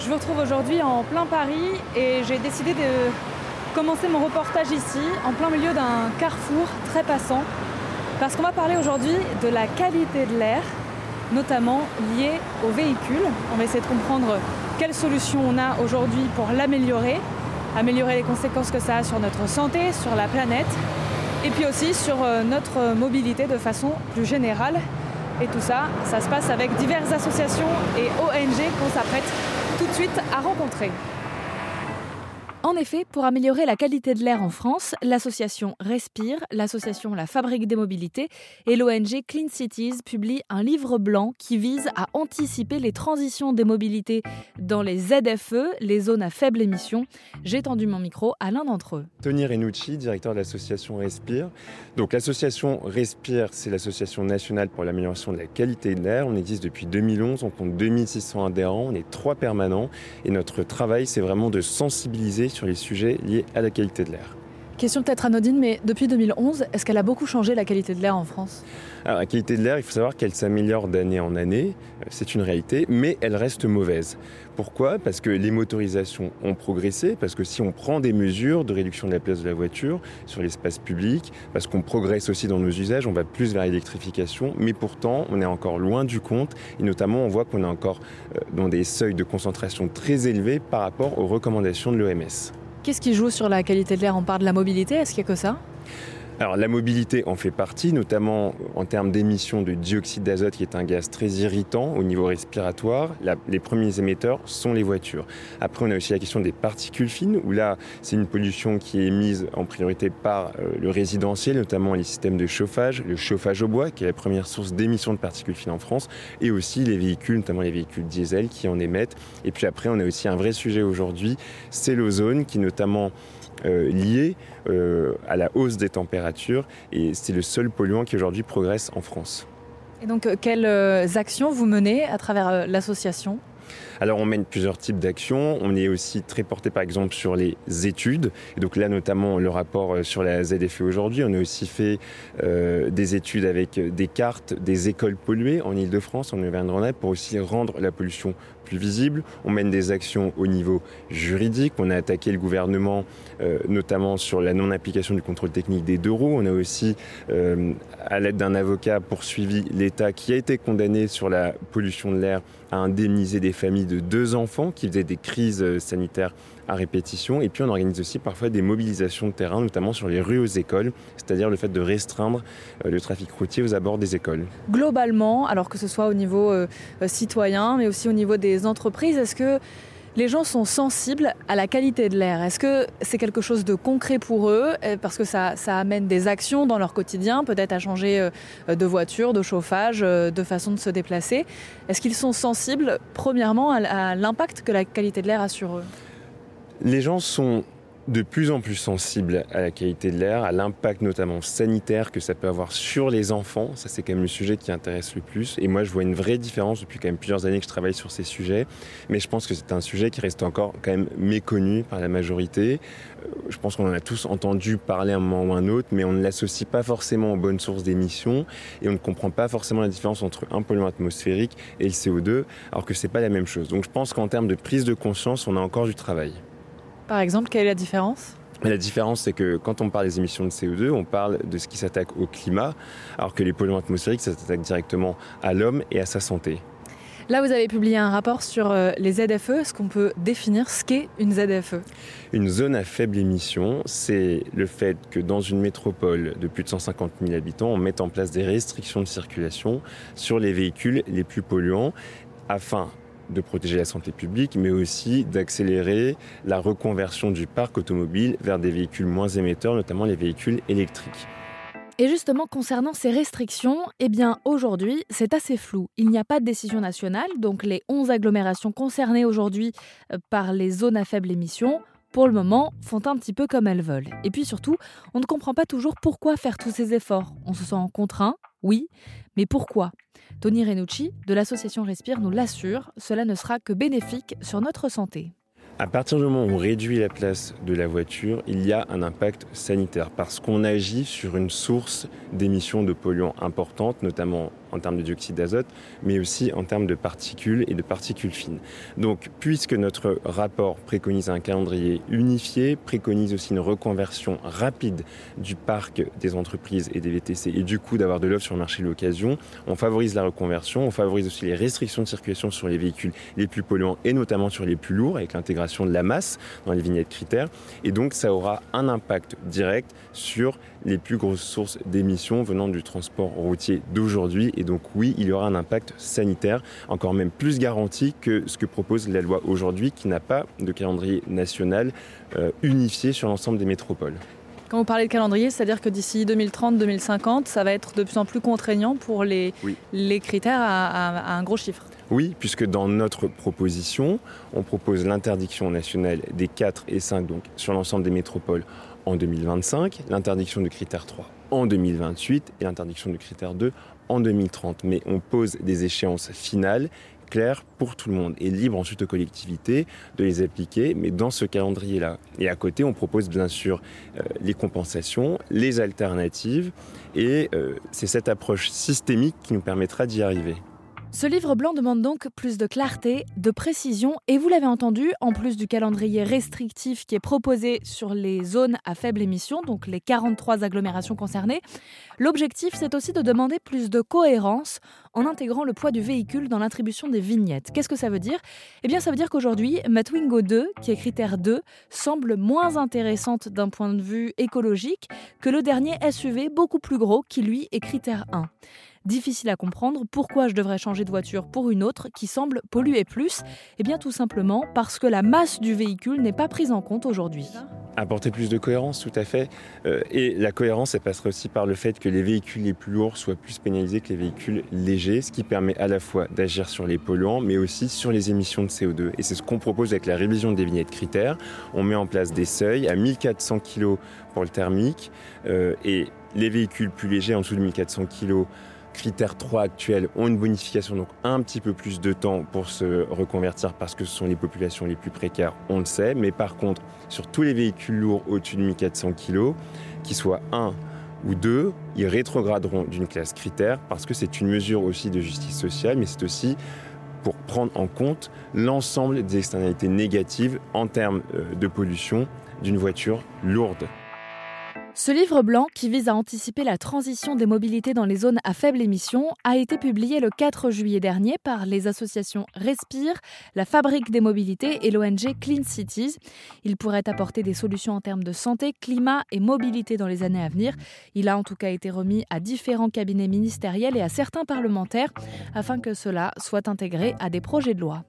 Je vous retrouve aujourd'hui en plein Paris et j'ai décidé de commencer mon reportage ici, en plein milieu d'un carrefour très passant, parce qu'on va parler aujourd'hui de la qualité de l'air, notamment liée aux véhicules. On va essayer de comprendre quelles solutions on a aujourd'hui pour l'améliorer, améliorer les conséquences que ça a sur notre santé, sur la planète, et puis aussi sur euh, notre mobilité de façon plus générale. Et tout ça, ça se passe avec diverses associations et ONG qu'on s'apprête tout de suite à rencontrer. En effet, pour améliorer la qualité de l'air en France, l'association Respire, l'association La Fabrique des Mobilités et l'ONG Clean Cities publient un livre blanc qui vise à anticiper les transitions des mobilités dans les ZFE, les zones à faible émission. J'ai tendu mon micro à l'un d'entre eux. Tony Renucci, directeur de l'association Respire. Donc l'association Respire, c'est l'association nationale pour l'amélioration de la qualité de l'air. On existe depuis 2011, on compte 2600 adhérents, on est trois permanents et notre travail, c'est vraiment de sensibiliser sur les sujets liés à la qualité de l'air. Question peut-être anodine, mais depuis 2011, est-ce qu'elle a beaucoup changé la qualité de l'air en France? Alors, la qualité de l'air, il faut savoir qu'elle s'améliore d'année en année, euh, c'est une réalité, mais elle reste mauvaise. Pourquoi? Parce que les motorisations ont progressé, parce que si on prend des mesures de réduction de la place de la voiture sur l'espace public, parce qu'on progresse aussi dans nos usages, on va plus vers l'électrification, mais pourtant on est encore loin du compte, et notamment on voit qu'on est encore euh, dans des seuils de concentration très élevés par rapport aux recommandations de l'OMS. Qu'est-ce qui joue sur la qualité de l'air? On parle de la mobilité, est-ce qu'il n'y a que ça? Alors la mobilité en fait partie, notamment en termes d'émissions de dioxyde d'azote qui est un gaz très irritant au niveau respiratoire. les premiers émetteurs sont les voitures. Après on a aussi la question des particules fines où là c'est une pollution qui est émise en priorité par euh, le résidentiel, notamment les systèmes de chauffage, le chauffage au bois qui est la première source d'émissions de particules fines en France et aussi les véhicules, notamment les véhicules diesel qui en émettent. Et puis après on a aussi un vrai sujet aujourd'hui, c'est l'ozone qui notamment euh, lié euh, à la hausse des températures et c'est le seul polluant qui aujourd'hui progresse en France. Et donc euh, quelles actions vous menez à travers l'association? Alors on mène plusieurs types d'actions. On est aussi très porté par exemple sur les études. Et donc là notamment le rapport euh, sur la ZFE aujourd'hui. On a aussi fait euh, des études avec des cartes des écoles polluées en Ile-de-France, en Auvergne-Rhône-Alpes pour aussi rendre la pollution plus visible. On mène des actions au niveau juridique. On a attaqué le gouvernement euh, notamment sur la non-application du contrôle technique des deux roues. On a aussi, à l'aide d'un avocat, poursuivi l'État qui a été condamné sur la pollution de l'air à indemniser des familles de deux enfants qui faisaient des crises euh, sanitaires à répétition. Et puis on organise aussi parfois des mobilisations de terrain, notamment sur les rues aux écoles, c'est-à-dire le fait de restreindre euh, le trafic routier aux abords des écoles. Globalement, alors que ce soit au niveau euh, citoyen, mais aussi au niveau des entreprises, est-ce que les gens sont sensibles à la qualité de l'air? Est-ce que c'est quelque chose de concret pour eux? Parce que ça, amène des actions dans leur quotidien, peut-être à changer euh, de voiture, de chauffage, euh, de façon de se déplacer. Est-ce qu'ils sont sensibles, premièrement, à l'impact que la qualité de l'air a sur eux? Les gens sont de plus en plus sensible à la qualité de l'air, à l'impact notamment sanitaire que ça peut avoir sur les enfants. Ça, c'est quand même le sujet qui intéresse le plus. Et moi, je vois une vraie différence depuis quand même plusieurs années que je travaille sur ces sujets. Mais je pense que c'est un sujet qui reste encore quand même méconnu par la majorité. Euh, je pense qu'on en a tous entendu parler à un moment ou un autre, mais on ne l'associe pas forcément aux bonnes sources d'émissions et on ne comprend pas forcément la différence entre un polluant atmosphérique et le CO2, alors que c'est pas la même chose. Donc je pense qu'en termes de prise de conscience, on a encore du travail. Par exemple, quelle est la différence? La différence, c'est que quand on parle des émissions de CO2, on parle de ce qui s'attaque au climat, alors que les polluants atmosphériques, ça s'attaque directement à l'homme et à sa santé. Là, vous avez publié un rapport sur euh, les ZFE. Est-ce qu'on peut définir ce qu'est une ZFE Une zone à faible émission, c'est le fait que dans une métropole de plus de 150 000 habitants, on mette en place des restrictions de circulation sur les véhicules les plus polluants afin de protéger la santé publique, mais aussi d'accélérer la reconversion du parc automobile vers des véhicules moins émetteurs, notamment les véhicules électriques. Et justement, concernant ces restrictions, eh bien aujourd'hui, c'est assez flou. Il n'y a pas de décision nationale, donc les 11 agglomérations concernées aujourd'hui euh, par les zones à faible émission, pour le moment, font un petit peu comme elles veulent. Et puis surtout, on ne comprend pas toujours pourquoi faire tous ces efforts. On se sent contraint, oui, mais pourquoi? Tony Renucci de l'association Respire nous l'assure, cela ne sera que bénéfique sur notre santé. À partir du moment où on réduit la place de la voiture, il y a un impact sanitaire parce qu'on agit sur une source d'émissions de polluants importantes, notamment en termes de dioxyde d'azote, mais aussi en termes de particules et de particules fines. Donc, puisque notre rapport préconise un calendrier unifié, préconise aussi une reconversion rapide du parc des entreprises et des VTC, et du coup d'avoir de l'offre sur le marché de l'occasion, on favorise la reconversion, on favorise aussi les restrictions de circulation sur les véhicules les plus polluants et notamment sur les plus lourds, avec l'intégration de la masse dans les vignettes critères. Et donc, ça aura un impact direct sur les plus grosses sources d'émissions venant du transport routier d'aujourd'hui. Et donc oui, il y aura un impact sanitaire encore même plus garanti que ce que propose la loi aujourd'hui qui n'a pas de calendrier national euh, unifié sur l'ensemble des métropoles. Quand vous parlez de calendrier, c'est-à-dire que d'ici 2030-2050, ça va être de plus en plus contraignant pour les, les critères à, à un gros chiffre. Oui, puisque dans notre proposition, on propose l'interdiction nationale des 4 et 5, donc sur l'ensemble des métropoles en 2025, l'interdiction du critère 3 en 2028 et l'interdiction du critère 2 en 2030. Mais on pose des échéances finales claires pour tout le monde et libre ensuite aux collectivités de les appliquer, mais dans ce calendrier-là. Et à côté, on propose bien sûr euh, les compensations, les alternatives, et euh, c'est cette approche systémique qui nous permettra d'y arriver. Ce livre blanc demande donc plus de clarté, de précision et vous l'avez entendu, en plus du calendrier restrictif qui est proposé sur les zones à faible émission, donc les 43 agglomérations concernées, l'objectif c'est aussi de demander plus de cohérence en intégrant le poids du véhicule dans l'attribution des vignettes. Qu'est-ce que ça veut dire? Eh bien ça veut dire qu'aujourd'hui, ma Twingo 2, qui est critère 2, semble moins intéressante d'un point de vue écologique que le dernier SUV beaucoup plus gros qui lui est critère 1 difficile à comprendre pourquoi je devrais changer de voiture pour une autre qui semble polluer plus Eh bien tout simplement parce que la masse du véhicule n'est pas prise en compte aujourd'hui. Apporter plus de cohérence, tout à fait. Euh, et la cohérence, elle passerait aussi par le fait que les véhicules les plus lourds soient plus pénalisés que les véhicules légers, ce qui permet à la fois d'agir sur les polluants, mais aussi sur les émissions de CO2. Et c'est ce qu'on propose avec la révision des vignettes critères. On met en place des seuils à 1400 kg pour le thermique, euh, et les véhicules plus légers, en dessous de 1400 kg, critères 3 actuels ont une bonification, donc un petit peu plus de temps pour se reconvertir parce que ce sont les populations les plus précaires, on le sait. Mais par contre, sur tous les véhicules lourds au-dessus de 1400 kg, qu'ils soient 1 ou 2, ils rétrograderont d'une classe critère parce que c'est une mesure aussi de justice sociale, mais c'est aussi pour prendre en compte l'ensemble des externalités négatives en termes euh, de pollution d'une voiture lourde. Ce livre blanc, qui vise à anticiper la transition des mobilités dans les zones à faible émission, a été publié le 4 juillet dernier par les associations Respire, la Fabrique des mobilités et l'ONG Clean Cities. Il pourrait apporter des solutions en termes de santé, climat et mobilité dans les années à venir. Il a en tout cas été remis à différents cabinets ministériels et à certains parlementaires afin que cela soit intégré à des projets de loi.